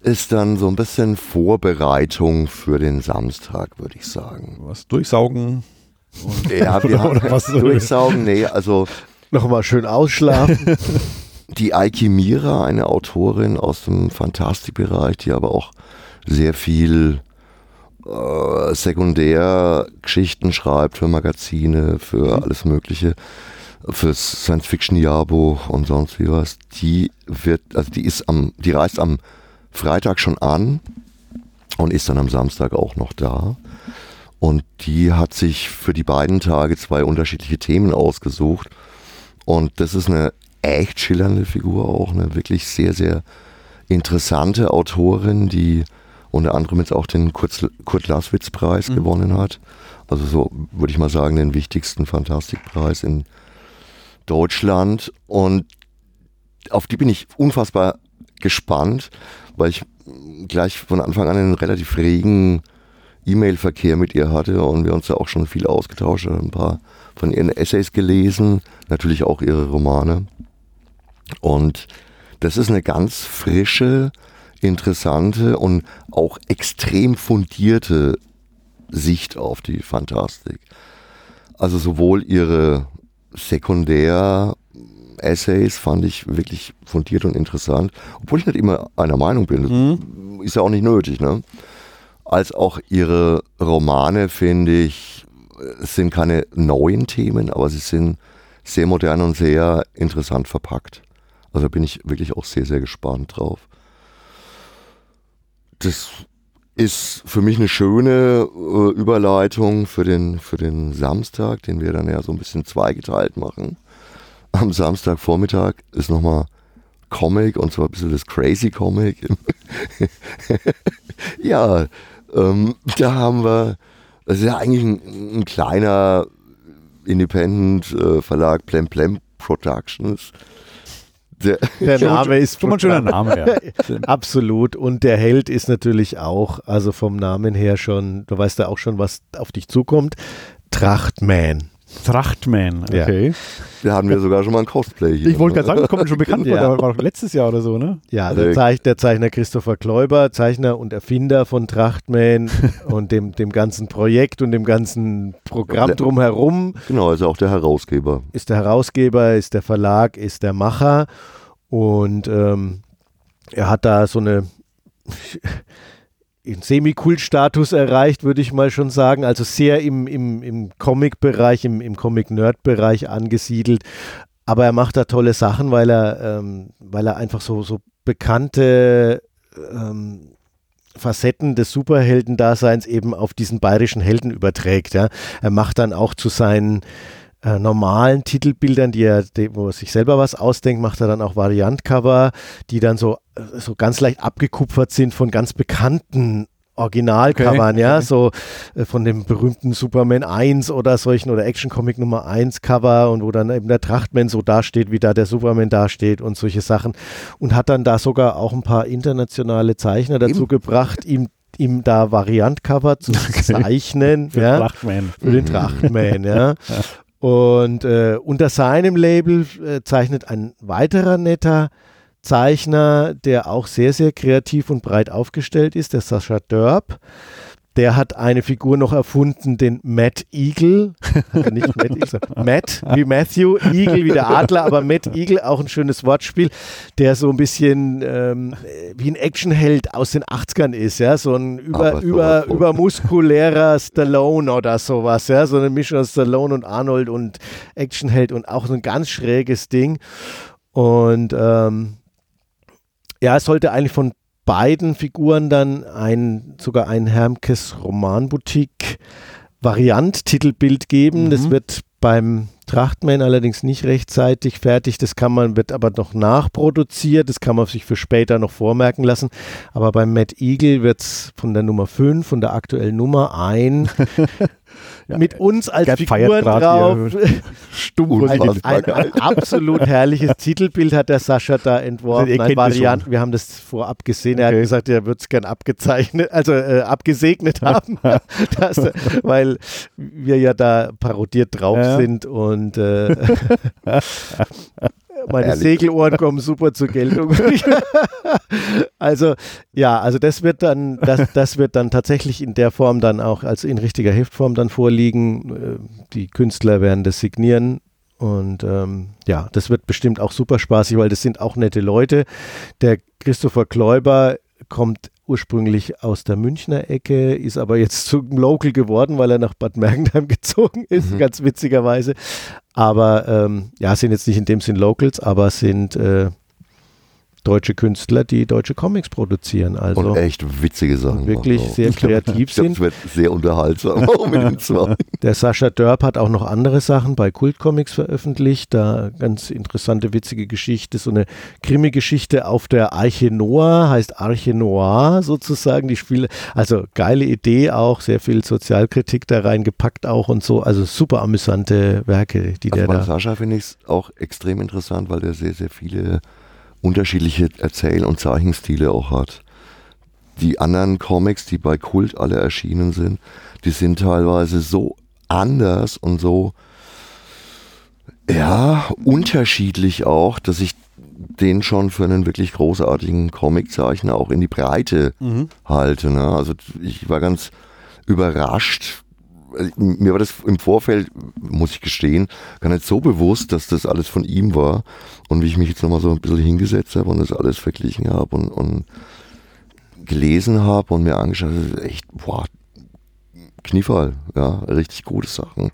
ist dann so ein bisschen Vorbereitung für den Samstag, würde ich sagen. Was durchsaugen. Ja, wir haben Oder was? durchsaugen, nee, also Nochmal schön ausschlafen. die Aiki Mira, eine Autorin aus dem Fantastikbereich, die aber auch sehr viel äh, Sekundärgeschichten schreibt für Magazine, für alles Mögliche, fürs Science-Fiction-Jahrbuch und sonst wie was. Die wird, also die ist am, die reist am Freitag schon an und ist dann am Samstag auch noch da. Und die hat sich für die beiden Tage zwei unterschiedliche Themen ausgesucht. Und das ist eine echt schillernde Figur auch, eine wirklich sehr, sehr interessante Autorin, die unter anderem jetzt auch den Kurt, Kurt Laswitz-Preis gewonnen hat. Also so würde ich mal sagen, den wichtigsten Fantastikpreis in Deutschland. Und auf die bin ich unfassbar gespannt, weil ich gleich von Anfang an einen relativ regen E-Mail-Verkehr mit ihr hatte und wir uns ja auch schon viel ausgetauscht haben, ein paar von ihren Essays gelesen, natürlich auch ihre Romane. Und das ist eine ganz frische, interessante und auch extrem fundierte Sicht auf die Fantastik. Also sowohl ihre Sekundär-Essays fand ich wirklich fundiert und interessant, obwohl ich nicht immer einer Meinung bin. Das ist ja auch nicht nötig, ne? Als auch ihre Romane, finde ich, es sind keine neuen Themen, aber sie sind sehr modern und sehr interessant verpackt. Also da bin ich wirklich auch sehr, sehr gespannt drauf. Das ist für mich eine schöne äh, Überleitung für den, für den Samstag, den wir dann ja so ein bisschen zweigeteilt machen. Am Samstagvormittag ist nochmal Comic und zwar ein bisschen das Crazy Comic. ja, ähm, da haben wir, das ist ja eigentlich ein, ein kleiner Independent-Verlag, Plem Plem Productions. Der, Der Name ist Schon ein schöner Name, ja. Absolut. Und der Held ist natürlich auch, also vom Namen her schon, du weißt ja auch schon, was auf dich zukommt. Trachtman. Trachtman, Ja. okay. da hatten wir sogar schon mal ein Cosplay hier. Ich wollte gerade sagen, das kommt mir schon bekannt vor, Ja. der war doch letztes Jahr oder so, ne? Ja, Also- der, Zeich, der Zeichner Christopher Kläuber, Zeichner und Erfinder von Trachtman und dem, dem ganzen Projekt und dem ganzen Programm Ja. drumherum. Genau, ist auch der Herausgeber. Ist der Herausgeber, ist der Verlag, ist der Macher und ähm, er hat da so eine einen Semi-Kult-Status erreicht, würde ich mal schon sagen. Also sehr im, im, im Comic-Bereich, im, im Comic-Nerd-Bereich angesiedelt. Aber er macht da tolle Sachen, weil er, ähm, weil er einfach so, so bekannte ähm, Facetten des Superheldendaseins eben auf diesen bayerischen Helden überträgt. Ja. Er macht dann auch zu seinen äh, normalen Titelbildern, die er, die, wo er sich selber was ausdenkt, macht er dann auch Variantcover, die dann so, äh, so ganz leicht abgekupfert sind von ganz bekannten Originalcovern, Okay, ja, okay. so äh, von dem berühmten Superman 1 oder solchen oder Action Comic Nummer 1 Cover und wo dann eben der Trachtman so dasteht, wie da der Superman dasteht und solche Sachen und hat dann da sogar auch ein paar internationale Zeichner dazu Eben. gebracht, ihm ihm da Variantcover zu zeichnen, Für ja, Trachtman. für den Trachtman, ja. Und äh, unter seinem Label äh, zeichnet ein weiterer netter Zeichner, der auch sehr, sehr kreativ und breit aufgestellt ist, der Sascha Dörp. Der hat eine Figur noch erfunden, den Matt Eagle. Nicht Matt Eagle, Matt? Wie Matthew, Eagle wie der Adler, aber Matt Eagle, auch ein schönes Wortspiel, der so ein bisschen ähm, wie ein Actionheld aus den 80ern ist, ja, so ein über, über, übermuskulärer Stallone oder sowas, ja, so eine Mischung aus Stallone und Arnold und Actionheld und auch so ein ganz schräges Ding. Und ähm, ja, es sollte eigentlich von beiden Figuren dann ein, sogar ein Hermkes Romanboutique Variant Titelbild geben. Mhm. Das wird beim Trachtman allerdings nicht rechtzeitig fertig. Das kann man, wird aber noch nachproduziert. Das kann man sich für später noch vormerken lassen. Aber beim Mad Eagle wird es von der Nummer 5, von der aktuellen Nummer ein Ja, mit uns als Gerd Figuren drauf. Stumm Ein, ein, ein absolut herrliches Titelbild hat der Sascha da entworfen. Ihr Ein kennt das Variant, wir haben das vorab gesehen. Er Okay. hat gesagt, er würde es gern abgezeichnet, also äh, abgesegnet haben, dass, weil wir ja da parodiert drauf Ja. sind und äh, meine Ehrlich. Segelohren kommen super zur Geltung. also ja, also das wird dann, das, das wird dann tatsächlich in der Form dann auch als in richtiger Heftform dann vorliegen. Äh, Die Künstler werden das signieren. Und ähm, ja, das wird bestimmt auch super spaßig, weil das sind auch nette Leute. Der Christopher Kläuber kommt ursprünglich aus der Münchner Ecke, ist aber jetzt zum Local geworden, weil er nach Bad Mergentheim gezogen ist, Mhm. ganz witzigerweise. Aber ähm, ja, sind jetzt nicht in dem Sinn Locals, aber sind äh, deutsche Künstler, die deutsche Comics produzieren. Also Und echt witzige Sachen. wirklich auch. sehr kreativ sind. es wird sehr unterhaltsam auch mit zwei. Der Sascha Dörp hat auch noch andere Sachen bei Kultcomics veröffentlicht. Da ganz interessante, witzige Geschichte, so eine Krimi-Geschichte auf der Arche Noah, heißt Arche Noir sozusagen. Die Spiele, also geile Idee auch, sehr viel Sozialkritik da reingepackt auch und so. Also super amüsante Werke, die Also der bei da. Sascha finde ich es auch extrem interessant, weil der sehr, sehr viele unterschiedliche Erzähl- und Zeichenstile auch hat. Die anderen Comics, die bei Kult alle erschienen sind, die sind teilweise so anders und so, ja, unterschiedlich auch, dass ich den schon für einen wirklich großartigen Comiczeichner auch in die Breite Mhm. halte. Ne? Also ich war ganz überrascht. Mir war das im Vorfeld, muss ich gestehen, gar nicht so bewusst, dass das alles von ihm war. Und wie ich mich jetzt nochmal so ein bisschen hingesetzt habe und das alles verglichen habe und, und gelesen habe und mir angeschaut habe, echt, boah, Kniefall, ja, richtig gute Sachen.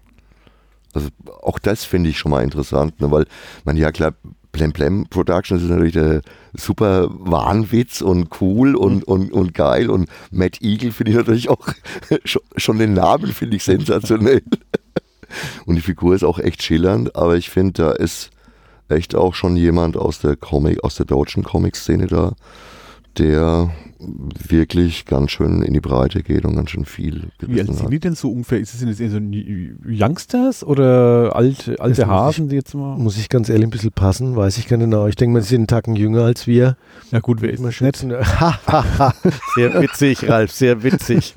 Also auch das finde ich schon mal interessant, ne? weil man ja klar, Plem Plem Productions ist natürlich der super Wahnwitz und cool und, und, und geil und Matt Eagle finde ich natürlich auch schon, schon den Namen finde ich sensationell. Und die Figur ist auch echt schillernd, aber ich finde, da ist echt auch schon jemand aus der Comic, aus der deutschen Comic-Szene da, der wirklich ganz schön in die Breite geht und ganz schön viel Wie alt sind die denn so ungefähr? Ist es denn jetzt eher so Youngsters oder alte, alte Hasen, die jetzt mal. Muss ich ganz ehrlich ein bisschen passen, weiß ich gar nicht genau. Ich denke mal, sie sind einen Tacken jünger als wir. Ja, gut, wer ist Mal das nicht? sehr witzig, Ralf, sehr witzig.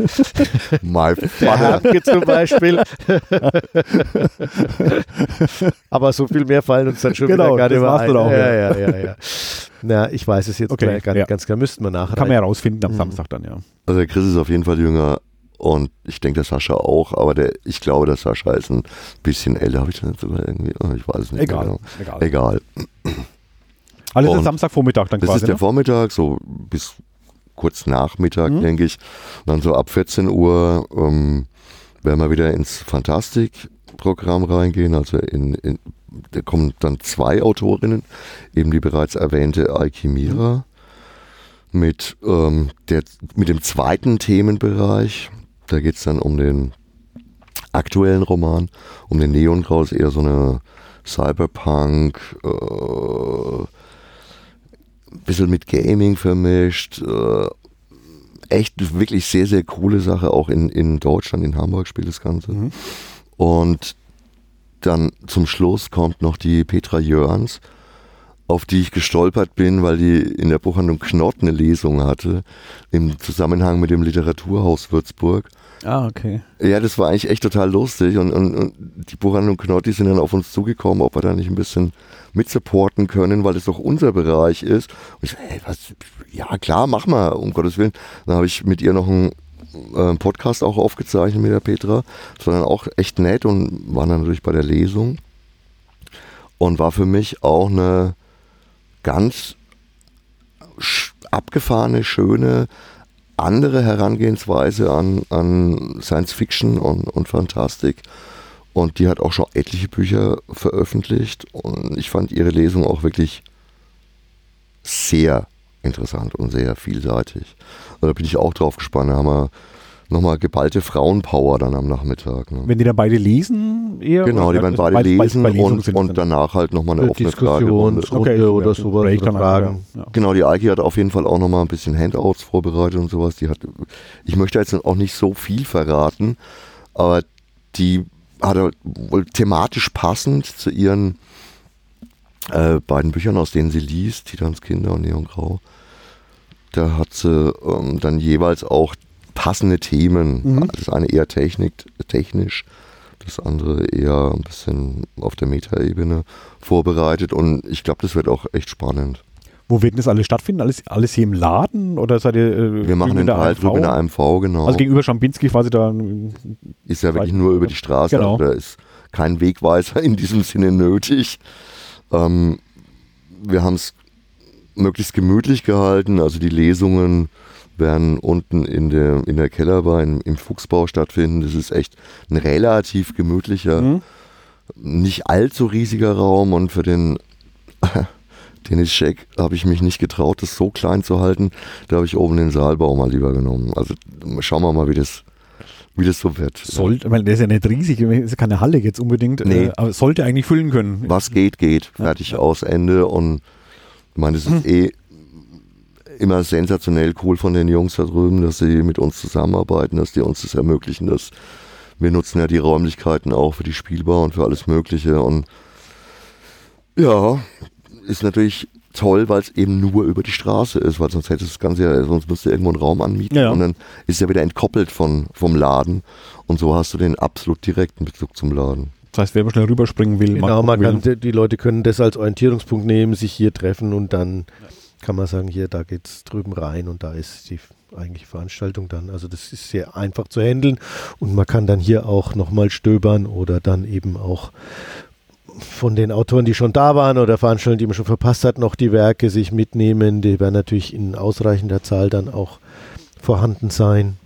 My father. Hermke zum Beispiel. Aber so viel mehr fallen uns dann schon Genau, wieder gar nicht mehr ein. auch, ja, ja. ja, ja. Na, ich weiß es jetzt Okay, gar nicht ja. ganz klar. Müssten wir nachher. Kann man ja rausfinden am Mhm. Samstag dann, ja. Also der Chris ist auf jeden Fall jünger und ich denke der Sascha auch, aber der, ich glaube der Sascha ist ein bisschen älter. Habe ich das nicht sogar irgendwie? Oh, ich weiß es nicht. Egal. Genau. egal. Egal. Alles ist Und Samstagvormittag dann Das quasi. ist der ne? Vormittag, so bis kurz nach Mittag, Mhm. denke ich. Und dann so ab 14 Uhr ähm, werden wir wieder ins Fantastik-Programm reingehen. Also in, in, da kommen dann zwei Autorinnen, eben die bereits erwähnte Alchimira mit, ähm, der, mit dem zweiten Themenbereich. Da geht es dann um den aktuellen Roman, um den Neongrau, ist eher so eine Cyberpunk, äh, bisschen mit Gaming vermischt. Äh, echt wirklich sehr, sehr coole Sache. Auch in, in Deutschland, in Hamburg spielt das Ganze. Mhm. Und dann zum Schluss kommt noch die Petra Jörns, auf die ich gestolpert bin, weil die in der Buchhandlung Knott eine Lesung hatte, im Zusammenhang mit dem Literaturhaus Würzburg. Ah, okay. Ja, das war eigentlich echt total lustig und, und, und die Buchhandlung Knott, die sind dann auf uns zugekommen, ob wir da nicht ein bisschen mitsupporten können, weil das doch unser Bereich ist. Und ich so, ey, was, ja klar, mach mal, um Gottes Willen. Dann habe ich mit ihr noch einen äh, Podcast auch aufgezeichnet mit der Petra. Das war dann auch echt nett und war dann natürlich bei der Lesung. Und war für mich auch eine ganz abgefahrene, schöne, andere Herangehensweise an, an Science Fiction und, und Fantastik. Und die hat auch schon etliche Bücher veröffentlicht. Und ich fand ihre Lesung auch wirklich sehr interessant und sehr vielseitig. Also da bin ich auch drauf gespannt. Da haben wir nochmal geballte Frauenpower dann am Nachmittag. Ne? Wenn die dann beide lesen, eher? Genau, die werden also beide lesen bei Lesung und, und danach halt nochmal eine Eine offene Fragerunde. Diskussionsrunde oder ja, sowas. Oder Fragen. ja. Genau, die Eike hat auf jeden Fall auch nochmal ein bisschen Handouts vorbereitet und sowas. Die hat, ich möchte jetzt auch nicht so viel verraten, aber die hat halt wohl thematisch passend zu ihren äh, beiden Büchern, aus denen sie liest, Titans Kinder und Neon Grau. Da hat sie ähm, dann jeweils auch passende Themen. Mhm. Das eine eher Technik, technisch, das andere eher ein bisschen auf der Metaebene vorbereitet und ich glaube, das wird auch echt spannend. Wo wird denn das alles stattfinden? Alles, alles hier im Laden? Oder seid ihr. Äh, Wir machen den Teil drüben in der AMV, genau. Also gegenüber Schambinski quasi da. ist ja wirklich nur über die Straße, Genau. also da ist kein Wegweiser in diesem Sinne nötig. Ähm, wir haben es möglichst gemütlich gehalten, also die Lesungen werden unten in der, in der Kellerbar im, im Fuchsbau stattfinden. Das ist echt ein relativ gemütlicher, Mhm. nicht allzu riesiger Raum und für den Dennis Scheck habe ich mich nicht getraut, das so klein zu halten. Da habe ich oben den Saalbau mal lieber genommen. Also schauen wir mal, wie das, wie das so wird. Sollte, weil der ist ja nicht riesig, das ist ja keine Halle jetzt unbedingt, Nee. äh, aber sollte eigentlich füllen können. Was geht, geht. Fertig aus, Ende. Und ich meine, es ist eh immer sensationell cool von den Jungs da drüben, dass sie mit uns zusammenarbeiten, dass die uns das ermöglichen, dass wir nutzen ja die Räumlichkeiten auch für die Spielbar und für alles Mögliche. Und ja, ist natürlich toll, weil es eben nur über die Straße ist, weil sonst hätte das Ganze ja, sonst müsste irgendwo einen Raum anmieten Ja, ja. und dann ist ja wieder entkoppelt von, vom Laden. Und so hast du den absolut direkten Bezug zum Laden. Das heißt, wer mal schnell rüberspringen will, Genau, man kann, die Leute können das als Orientierungspunkt nehmen, sich hier treffen und dann kann man sagen, hier, da geht's drüben rein und da ist die eigentliche Veranstaltung dann. Also das ist sehr einfach zu handeln und man kann dann hier auch nochmal stöbern oder dann eben auch von den Autoren, die schon da waren oder Veranstaltungen, die man schon verpasst hat, noch die Werke sich mitnehmen. Die werden natürlich in ausreichender Zahl dann auch vorhanden sein.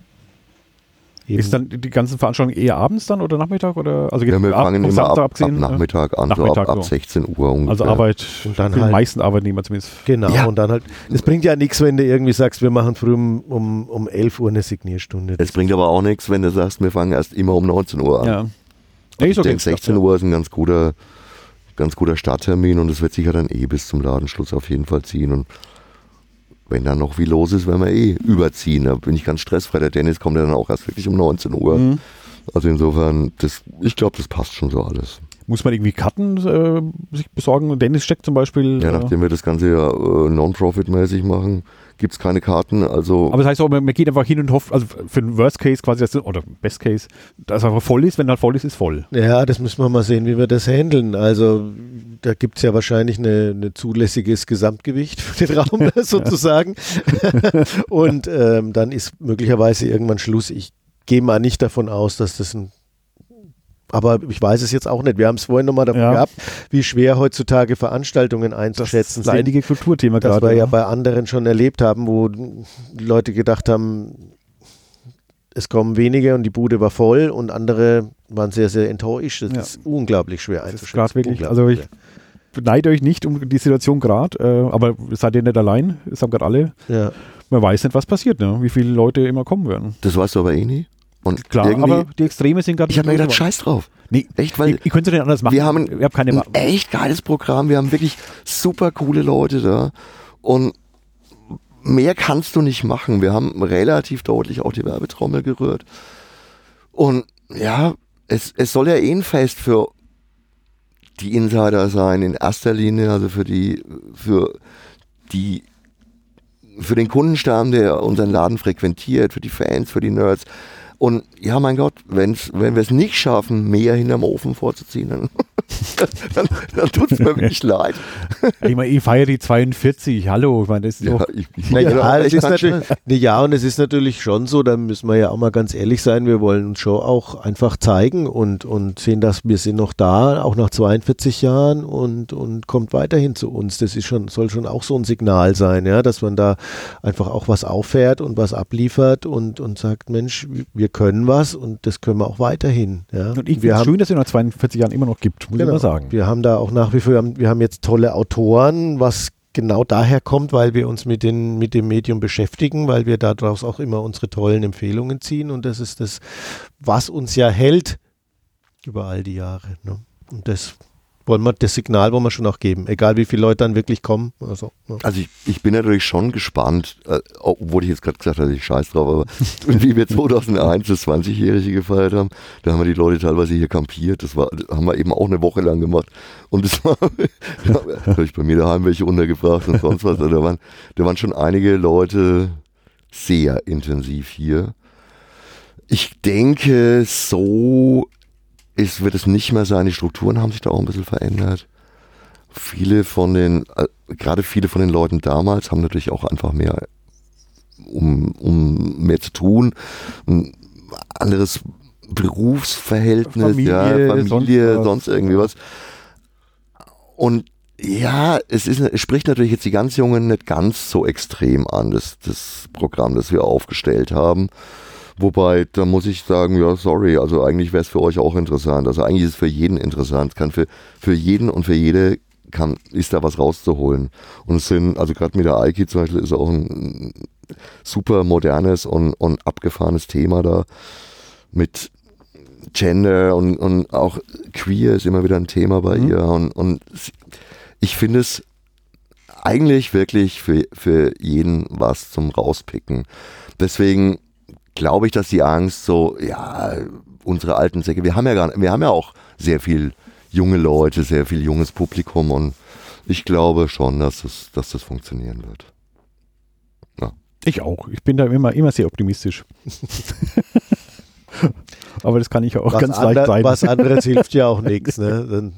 Eben- Ist dann die ganzen Veranstaltungen eher abends dann oder Nachmittag? Oder, also Ja, wir ab- fangen vom immer ab, Samstag ab Nachmittag an, Nachmittag so ab, ab so. 16 Uhr ungefähr. Also Arbeit, Und dann für die halt- meisten Arbeitnehmer zumindest. Genau, Ja. und dann halt, es bringt ja nichts, wenn du irgendwie sagst, wir machen früh um, um, um 11 Uhr eine Signierstunde. Es bringt aber auch nichts, wenn du sagst, wir fangen erst immer um 19 Uhr an. Ja. Nee, ich ist okay. denke, 16 Uhr ist ein ganz guter, ganz guter Starttermin und es wird sicher dann eh bis zum Ladenschluss auf jeden Fall ziehen. Und wenn dann noch viel los ist, werden wir eh überziehen. Da bin ich ganz stressfrei. Der Dennis kommt ja dann auch erst wirklich um 19 Uhr. Mhm. Also insofern, das, ich glaube, das passt schon so alles. Muss man irgendwie Karten äh, sich besorgen? Dennis steckt zum Beispiel. Ja, äh, nachdem wir das Ganze ja äh, non-profit-mäßig machen, gibt es keine Karten. Also aber das heißt auch, man man geht einfach hin und hofft, also für den Worst Case quasi, dass- oder Best Case, dass es einfach voll ist. Wenn halt voll ist, ist voll. Ja, das müssen wir mal sehen, wie wir das handeln. Also da gibt es ja wahrscheinlich eine, eine zulässiges Gesamtgewicht für den Raum sozusagen. Und ähm, dann ist möglicherweise irgendwann Schluss. Ich gehe mal nicht davon aus, dass das ein aber ich weiß es jetzt auch nicht. Wir haben es vorhin nochmal davon Ja. gehabt, wie schwer heutzutage Veranstaltungen einzuschätzen das sind. leidige Kulturthema Das gerade. wir ja bei anderen schon erlebt haben, wo die Leute gedacht haben, es kommen wenige und die Bude war voll und andere waren sehr, sehr enttäuscht. Das Ja. ist unglaublich schwer Das ist einzuschätzen. gerade wirklich, also ich beneide euch nicht um die Situation gerade, äh, aber seid ihr nicht allein, das haben gerade alle. ja. Man weiß nicht, was passiert, ne? wie viele Leute immer kommen werden. das weißt du aber eh nie. Und Klar, aber die Extreme sind gerade ich habe mir gedacht, scheiß drauf. Nee, Echt, weil ihr, ihr könnt es nicht anders machen. wir haben habt keine ein echt geiles Programm. Wir haben wirklich super coole Leute da. Und mehr kannst du nicht machen. Wir haben relativ deutlich auch die Werbetrommel gerührt. Und ja, es, es soll ja eh ein Fest für die Insider sein, in erster Linie, also für die, für die, für den Kundenstamm, der unseren Laden frequentiert, für die Fans, für die Nerds. Und ja, mein Gott, wenn's, wenn wir es nicht schaffen, mehr hinterm Ofen vorzuziehen, dann, dann, dann tut es mir wirklich leid. Ich meine, ich feiere die 42, hallo, ich meine, das ist. Ja, ich, ich Na mach ja, auch es ist natürlich, ne, ja, und es ist natürlich schon so, da müssen wir ja auch mal ganz ehrlich sein, wir wollen uns schon auch einfach zeigen und, und sehen, dass wir sind noch da, auch nach 42 Jahren und, und kommt weiterhin zu uns. Das ist schon, soll schon auch so ein Signal sein, ja, dass man da einfach auch was auffährt und was abliefert und, und sagt, Mensch, wir können was und das können wir auch weiterhin. Ja. Und ich wir finde es schön, dass es nach 42 Jahren immer noch gibt, muss Genau. ich mal sagen. Wir haben da auch nach wie vor, wir haben, wir haben jetzt tolle Autoren, was genau daher kommt, weil wir uns mit, den, mit dem Medium beschäftigen, weil wir daraus auch immer unsere tollen Empfehlungen ziehen und das ist das, was uns ja hält über all die Jahre. Ne? Und das wollen wir, das Signal wollen wir schon auch geben, egal wie viele Leute dann wirklich kommen. Also, ne? Also ich, ich bin natürlich schon gespannt, äh, obwohl ich jetzt gerade gesagt habe, ich scheiß drauf, aber wie wir 2001 das 20-Jährige gefeiert haben, da haben wir die Leute teilweise hier kampiert, das war, das haben wir eben auch eine Woche lang gemacht und das war, da habe ich bei mir daheim welche untergebracht und sonst was, also da waren, da waren schon einige Leute sehr intensiv hier. Ich denke, so ist, wird es nicht mehr sein. Die Strukturen haben sich da auch ein bisschen verändert. Viele von den, äh, gerade viele von den Leuten damals haben natürlich auch einfach mehr, um, um mehr zu tun, ein anderes Berufsverhältnis, Familie, ja, Familie, sonst sonst, irgendwie was. Und ja, es, ist, es spricht natürlich jetzt die ganz Jungen nicht ganz so extrem an, das, das Programm, das wir aufgestellt haben. Wobei, da muss ich sagen, ja, sorry, also eigentlich wäre es für euch auch interessant. Also eigentlich ist es für jeden interessant. Kann für, für jeden und für jede kann, ist da was rauszuholen. Und es sind, also gerade mit der Aiki zum Beispiel ist auch ein super modernes und, und abgefahrenes Thema da mit Gender und, und auch Queer ist immer wieder ein Thema bei Mhm. ihr. Und, und ich finde es eigentlich wirklich für, für jeden was zum Rauspicken. Deswegen glaube ich, dass die Angst so, ja, unsere alten Säcke, wir haben ja gar nicht, wir haben ja auch sehr viel junge Leute, sehr viel junges Publikum und ich glaube schon, dass das, dass das funktionieren wird. Ich auch. Ich bin da immer, immer sehr optimistisch. Aber das kann ich auch was, ganz leicht sein. was anderes hilft ja auch nichts. Ne?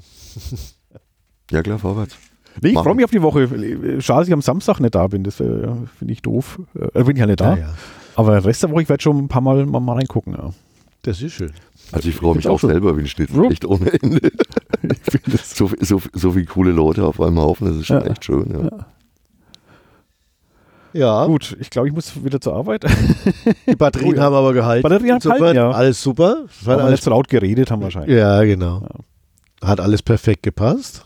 Ja, klar, vorwärts. Nee, ich freue mich auf die Woche. Schade, dass ich am Samstag nicht da bin. Das äh, finde ich doof. Äh, bin ich ja nicht da. ja, ja, Aber den Rest der Woche, ich werde schon ein paar Mal, mal, mal reingucken. Ja. das ist schön. Also ich freue mich auch auch selber wie ein Schnitt, Ja. echt ohne Ende. Das So, so, so viele coole Leute auf einem Haufen, das ist schon Ja. echt schön. Ja. Ja, gut. Ich glaube, ich muss wieder zur Arbeit. die Batterien Oh ja. haben aber gehalten. Batterien haben gehalten, ja. Alles super. Es hat Weil wir alles, nicht so laut geredet haben wahrscheinlich. ja, genau. Hat alles perfekt gepasst.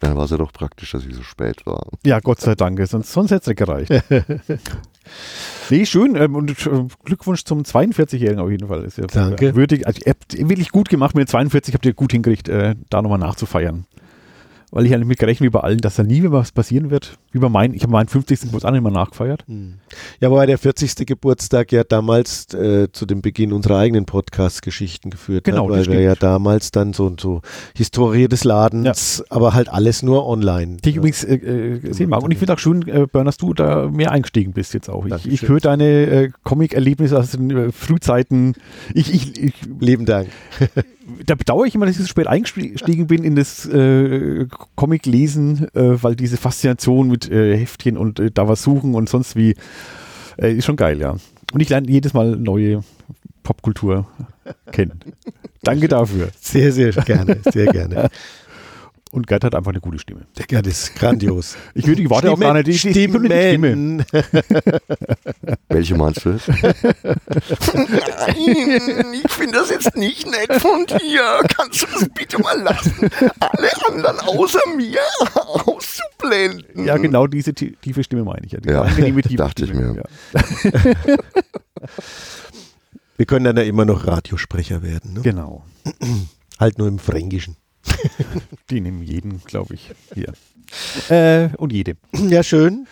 Dann war es ja doch praktisch, dass ich so spät war. Ja, Gott sei Dank. Sonst, sonst hätte es nicht gereicht. nee, schön. Ähm, und äh, Glückwunsch zum 42-Jährigen auf jeden Fall. Ist ja Danke. Würdig. Also, ihr habt wirklich gut gemacht. Mit 42 habt ihr gut hingekriegt, äh, da nochmal nachzufeiern. Weil ich ja damit gerechnet wie bei allen, dass da nie mehr was passieren wird. Wie bei meinen, ich habe meinen 50. Geburtstag mehr nachgefeiert. Ja, wobei der 40. Geburtstag ja damals äh, zu dem Beginn unserer eigenen Podcast-Geschichten geführt Genau, hat, weil wir ja damals dann so, so Historie des Ladens, aber halt alles nur online. Die ich übrigens äh, äh, sehen mag. Und ich finde auch schön, äh, Bern, dass du da mehr eingestiegen bist jetzt auch. Ich, ich höre deine äh, Comic-Erlebnisse aus den äh, Frühzeiten. Ich, ich, ich, Lieben Dank. da bedauere ich immer, dass ich so spät eingestiegen bin in das äh, Comic-Lesen, äh, weil diese Faszination mit äh, Heftchen und äh, da was suchen und sonst wie äh, ist schon geil, ja. Und ich lerne jedes Mal neue Popkultur kennen. Danke dafür. Sehr, sehr gerne. Sehr gerne. Und Gerd hat einfach eine gute Stimme. Der Gerd ist grandios. Ich würde, ich warte auch gar nicht. Ich, ich, ich, ich, die Stimme. Stimmen. Welche meinst du? Nein, ich finde das jetzt nicht nett von dir. Kannst du das bitte mal lassen? Alle anderen außer mir auszublenden. Ja, genau diese tie- tiefe Stimme meine ich ja. Ja, tiefe dachte ich Stimme. mir. Ja. Wir können dann ja immer noch Radiosprecher werden. Ne? Genau. Halt nur im Fränkischen. Die nehmen jeden, glaube ich, hier. Äh, und jede. Ja, schön.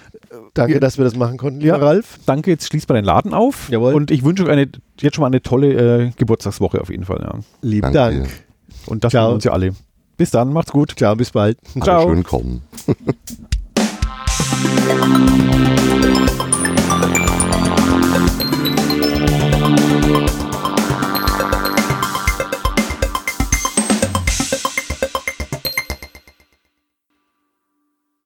Danke, Ja. dass wir das machen konnten, lieber Ja. Ralf. Danke, jetzt schließt mal den Laden auf. Jawohl. Und ich wünsche euch eine, jetzt schon mal eine tolle äh, Geburtstagswoche auf jeden Fall. Ja. Lieben Dank. dir. Und das freuen uns ja alle. Bis dann, macht's gut. Ciao, bis bald. Alle Ciao. schön kommen.